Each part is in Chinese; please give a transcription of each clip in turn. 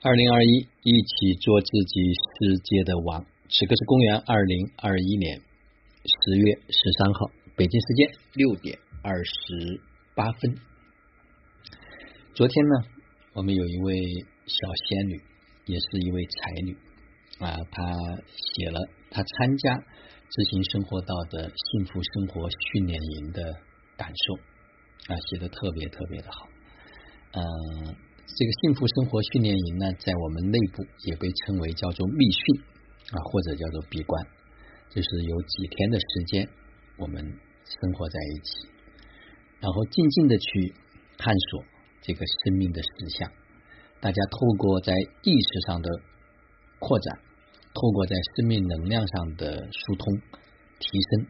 二零二一，一起做自己世界的王。此刻是公元二零二一年十月十三号，北京时间六点二十八分。昨天呢，我们有一位小仙女，也是一位才女啊，她写了她参加知行生活道的幸福生活训练营的感受啊，写的特别特别的好，嗯。这个幸福生活训练营呢，在我们内部也被称为叫做密训啊，或者叫做闭关，就是有几天的时间，我们生活在一起，然后静静的去探索这个生命的实相。大家透过在意识上的扩展，透过在生命能量上的疏通提升，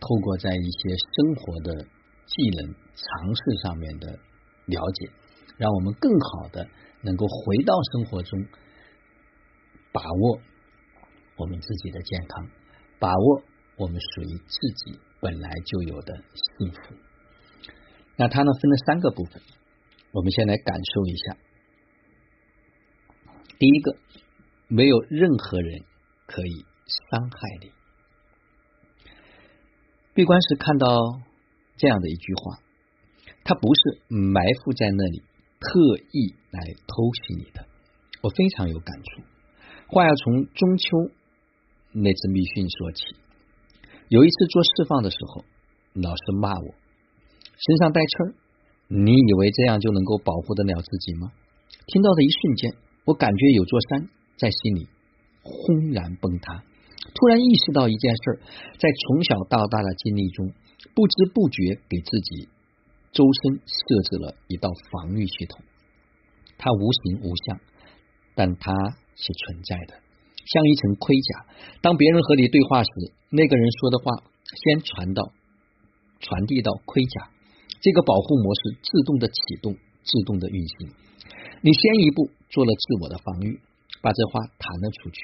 透过在一些生活的技能尝试上面的了解。让我们更好的能够回到生活中，把握我们自己的健康，把握我们属于自己本来就有的幸福。那它呢分了三个部分，我们先来感受一下。第一个，没有任何人可以伤害你。闭关时看到这样的一句话，它不是埋伏在那里。特意来偷袭你的，我非常有感触。话要从中秋那次密训说起。有一次做释放的时候，老师骂我身上带刺儿，你以为这样就能够保护得了自己吗？听到的一瞬间，我感觉有座山在心里轰然崩塌。突然意识到一件事，在从小到大的经历中，不知不觉给自己。周身设置了一道防御系统，它无形无相，但它是存在的，像一层盔甲。当别人和你对话时，那个人说的话先传到、传递到盔甲，这个保护模式自动的启动、自动的运行。你先一步做了自我的防御，把这话弹了出去。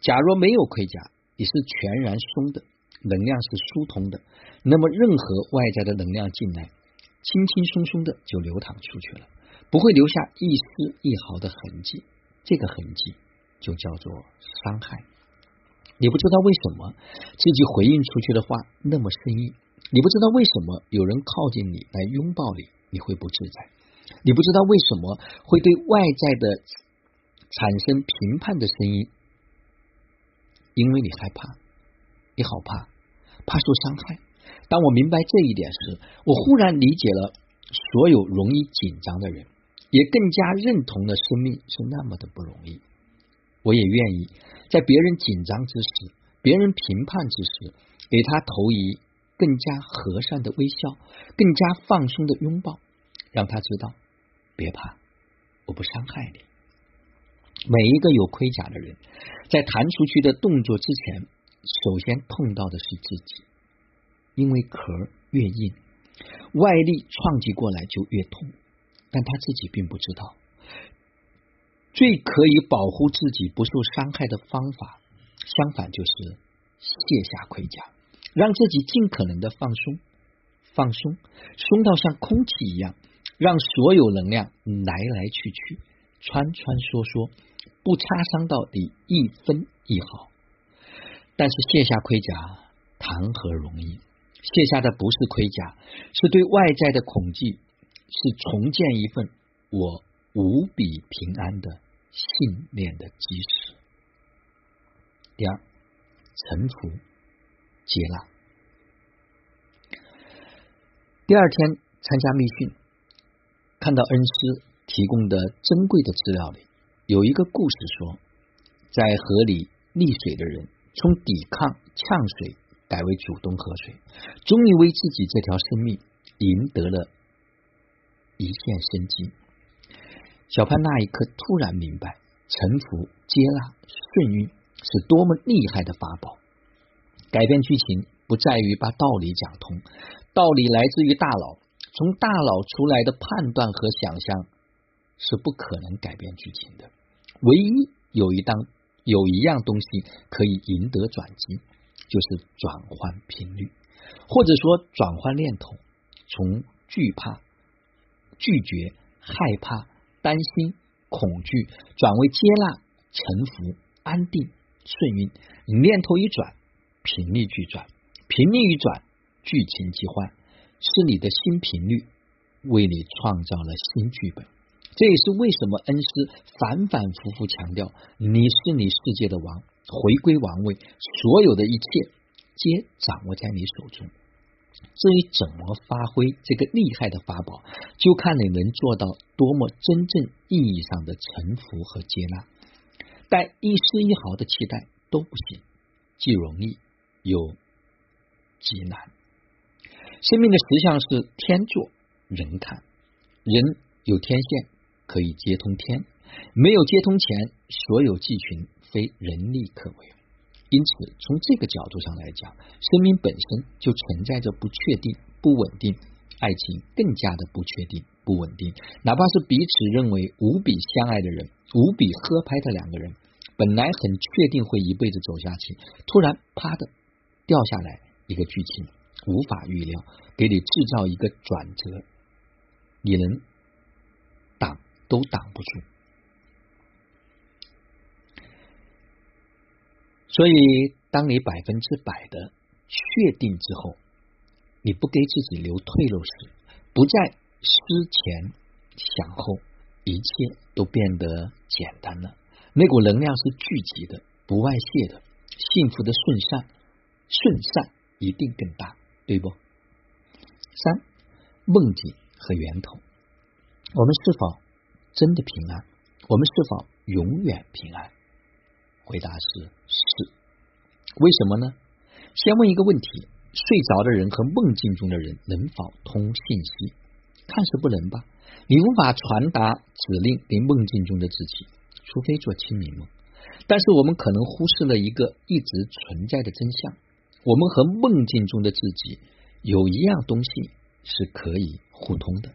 假若没有盔甲，你是全然松的，能量是疏通的，那么任何外在的能量进来。轻轻松松的就流淌出去了，不会留下一丝一毫的痕迹。这个痕迹就叫做伤害。你不知道为什么自己回应出去的话那么生硬，你不知道为什么有人靠近你来拥抱你，你会不自在。你不知道为什么会对外在的产生评判的声音，因为你害怕，你好怕，怕受伤害。当我明白这一点时，我忽然理解了所有容易紧张的人，也更加认同了生命是那么的不容易。我也愿意在别人紧张之时、别人评判之时，给他投以更加和善的微笑，更加放松的拥抱，让他知道别怕，我不伤害你。每一个有盔甲的人，在弹出去的动作之前，首先碰到的是自己。因为壳越硬，外力撞击过来就越痛，但他自己并不知道，最可以保护自己不受伤害的方法，相反就是卸下盔甲，让自己尽可能的放松，放松，松到像空气一样，让所有能量来来去去，穿穿梭梭，不擦伤到你一分一毫。但是卸下盔甲，谈何容易？卸下的不是盔甲，是对外在的恐惧，是重建一份我无比平安的信念的基石。第二，臣服、接纳。第二天参加密训，看到恩师提供的珍贵的资料里，有一个故事说，在河里溺水的人，从抵抗呛水。改为主动喝水，终于为自己这条生命赢得了一线生机。小潘那一刻突然明白，臣服、接纳、顺应是多么厉害的法宝。改变剧情不在于把道理讲通，道理来自于大脑，从大脑出来的判断和想象是不可能改变剧情的。唯一有一当有一样东西可以赢得转机。就是转换频率，或者说转换念头，从惧怕、拒绝、害怕、担心、恐惧转为接纳、臣服、安定、顺运。念头一转，频率剧转，频率一转，剧情即换，是你的新频率为你创造了新剧本。这也是为什么恩师反反复复强调，你是你世界的王，回归王位，所有的一切皆掌握在你手中。至于怎么发挥这个厉害的法宝，就看你能做到多么真正意义上的臣服和接纳。带一丝一毫的期待都不行，既容易又极难。生命的实相是天作人看，人有天线可以接通天，没有接通前，所有迹群非人力可为。因此，从这个角度上来讲，生命本身就存在着不确定、不稳定，爱情更加的不确定、不稳定。哪怕是彼此认为无比相爱的人，无比合拍的两个人，本来很确定会一辈子走下去，突然啪的掉下来一个剧情，无法预料，给你制造一个转折，你能挡都挡不住。所以，当你百分之百的确定之后，你不给自己留退路时，不再思前想后，一切都变得简单了。那股能量是聚集的，不外泄的，幸福的顺善，顺善一定更大，对不？三梦境和源头，我们是否真的平安？我们是否永远平安？回答是是，为什么呢？先问一个问题：睡着的人和梦境中的人能否通信息？看似不能吧？你无法传达指令给梦境中的自己，除非做清明梦。但是我们可能忽视了一个一直存在的真相：我们和梦境中的自己有一样东西是可以互通的。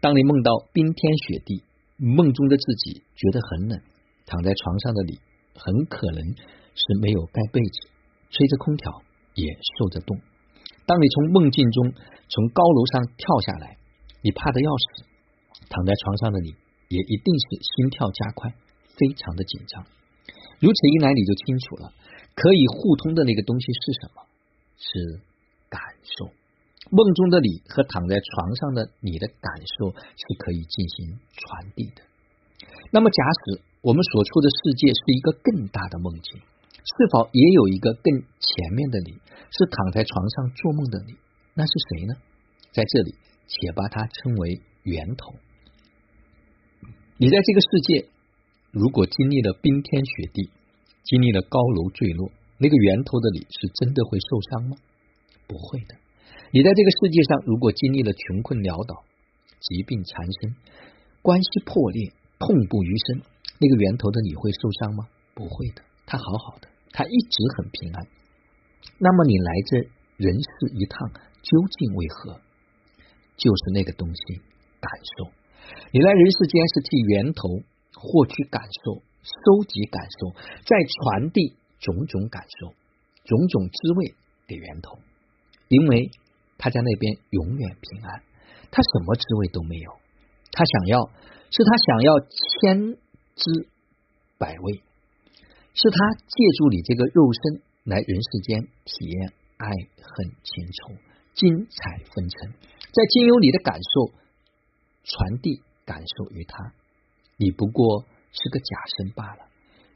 当你梦到冰天雪地，梦中的自己觉得很冷，躺在床上的你。很可能是没有盖被子，吹着空调也受着冻。当你从梦境中从高楼上跳下来，你怕的要死，躺在床上的你也一定是心跳加快，非常的紧张。如此一来，你就清楚了，可以互通的那个东西是什么？是感受。梦中的你和躺在床上的你的感受是可以进行传递的。那么，假使我们所处的世界是一个更大的梦境，是否也有一个更前面的你，是躺在床上做梦的你？那是谁呢？在这里，且把它称为源头。你在这个世界，如果经历了冰天雪地，经历了高楼坠落，那个源头的你是真的会受伤吗？不会的。你在这个世界上，如果经历了穷困潦倒、疾病缠身、关系破裂、痛不欲生。那个源头的你会受伤吗？不会的，他好好的，他一直很平安。那么你来这人世一趟，究竟为何？就是那个东西，感受。你来人世间是替源头获取感受，收集感受，再传递种种感受、种种滋味给源头，因为他在那边永远平安，他什么滋味都没有。他想要，是他想要牵。之百味，是他借助你这个肉身来人世间体验爱恨情仇、精彩纷呈，在经由你的感受传递感受于他。你不过是个假身罢了，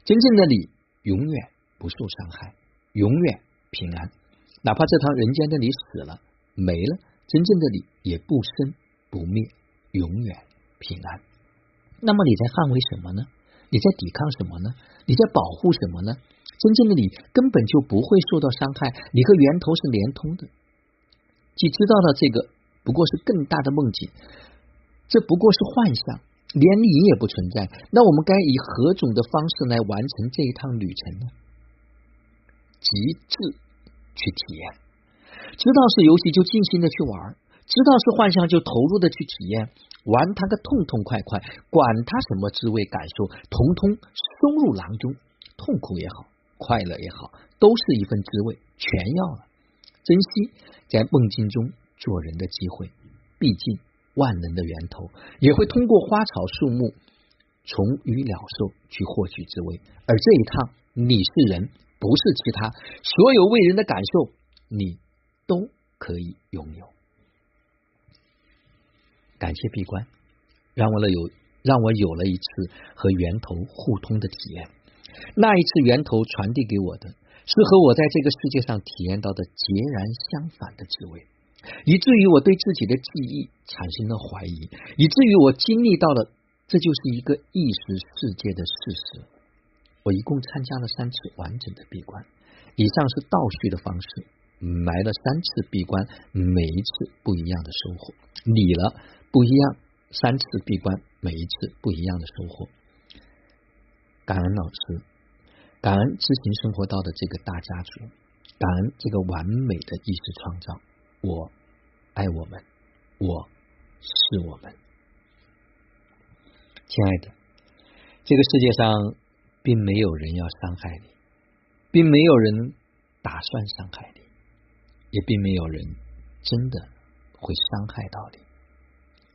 真正的你永远不受伤害，永远平安。哪怕这趟人间的你死了没了，真正的你也不生不灭，永远平安。那么你在捍卫什么呢？你在抵抗什么呢？你在保护什么呢？真正的你根本就不会受到伤害，你和源头是连通的。既知道了这个不过是更大的梦境，这不过是幻想，连你也不存在。那我们该以何种的方式来完成这一趟旅程呢？极致去体验，知道是游戏就尽心的去玩，知道是幻象就投入的去体验。玩他个痛痛快快，管他什么滋味感受，统统收入囊中。痛苦也好，快乐也好，都是一份滋味，全要了。珍惜在梦境中做人的机会，毕竟万能的源头也会通过花草树木虫鱼鸟兽去获取滋味，而这一趟你是人，不是其他，所有为人的感受你都可以拥有。感谢闭关，让我了有让我有了一次和源头互通的体验。那一次源头传递给我的是和我在这个世界上体验到的截然相反的滋味，以至于我对自己的记忆产生了怀疑，以至于我经历到了这就是一个意识世界的事实。我一共参加了三次完整的闭关，以上是倒叙的方式，埋了三次闭关，每一次不一样的收获，理了不一样三次闭关，每一次不一样的收获。感恩老师，感恩知行生活道的这个大家族，感恩这个完美的意识创造。我爱我们，我是我们。亲爱的，这个世界上并没有人要伤害你，并没有人打算伤害你，也并没有人真的会伤害到你。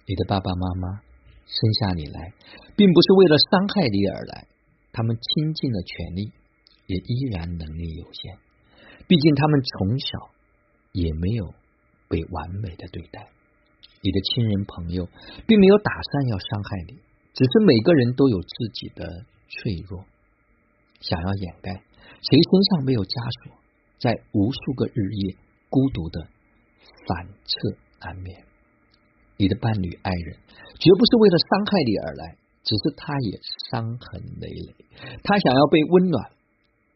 你的爸爸妈妈生下你来，并不是为了伤害你而来。他们倾尽了全力，也依然能力有限。毕竟他们从小也没有被完美的对待。你的亲人朋友并没有打算要伤害你，只是每个人都有自己的脆弱，想要掩盖。谁身上没有枷锁，在无数个日夜孤独的反侧安眠。你的伴侣爱人绝不是为了伤害你而来。只是他也伤痕累累，他想要被温暖、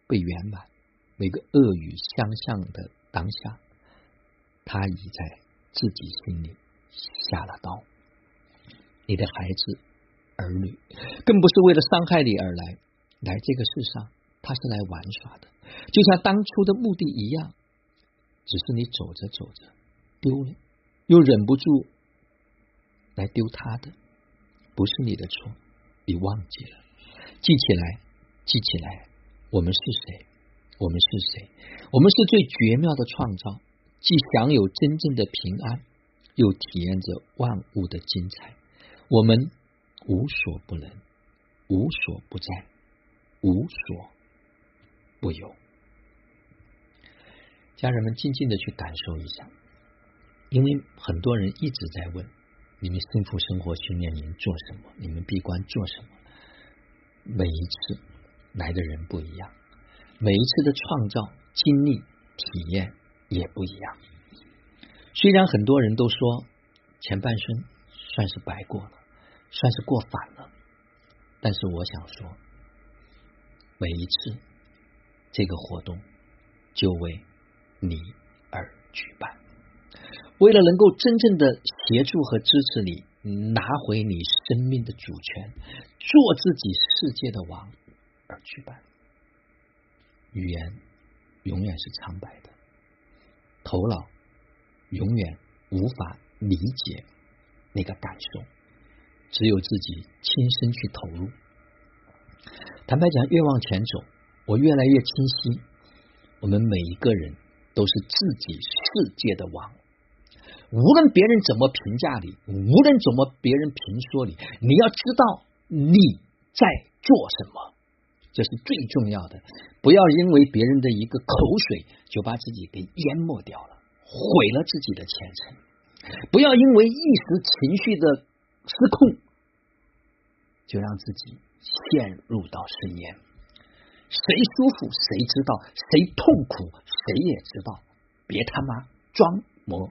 被圆满。每个恶语相向的当下，他已在自己心里下了刀。你的孩子、儿女，更不是为了伤害你而来，来这个世上，他是来玩耍的，就像当初的目的一样。只是你走着走着丢了，又忍不住来丢他的。不是你的错，你忘记了，记起来，记起来，我们是谁？我们是谁？我们是最绝妙的创造，既享有真正的平安，又体验着万物的精彩。我们无所不能，无所不在，无所不有。家人们，静静的去感受一下，因为很多人一直在问。你们幸福生活训练营做什么？你们闭关做什么？每一次来的人不一样，每一次的创造经历体验也不一样。虽然很多人都说前半生算是白过了，算是过反了，但是我想说，每一次这个活动就为你而举办。为了能够真正的协助和支持你拿回你生命的主权，做自己世界的王而举办。语言永远是苍白的，头脑永远无法理解那个感受，只有自己亲身去投入。坦白讲，越往前走，我越来越清晰，我们每一个人都是自己世界的王。无论别人怎么评价你，无论怎么别人评说你，你要知道你在做什么，这是最重要的。不要因为别人的一个口水就把自己给淹没掉了，毁了自己的前程。不要因为一时情绪的失控，就让自己陷入到深渊。谁舒服谁知道，谁痛苦谁也知道。别他妈装模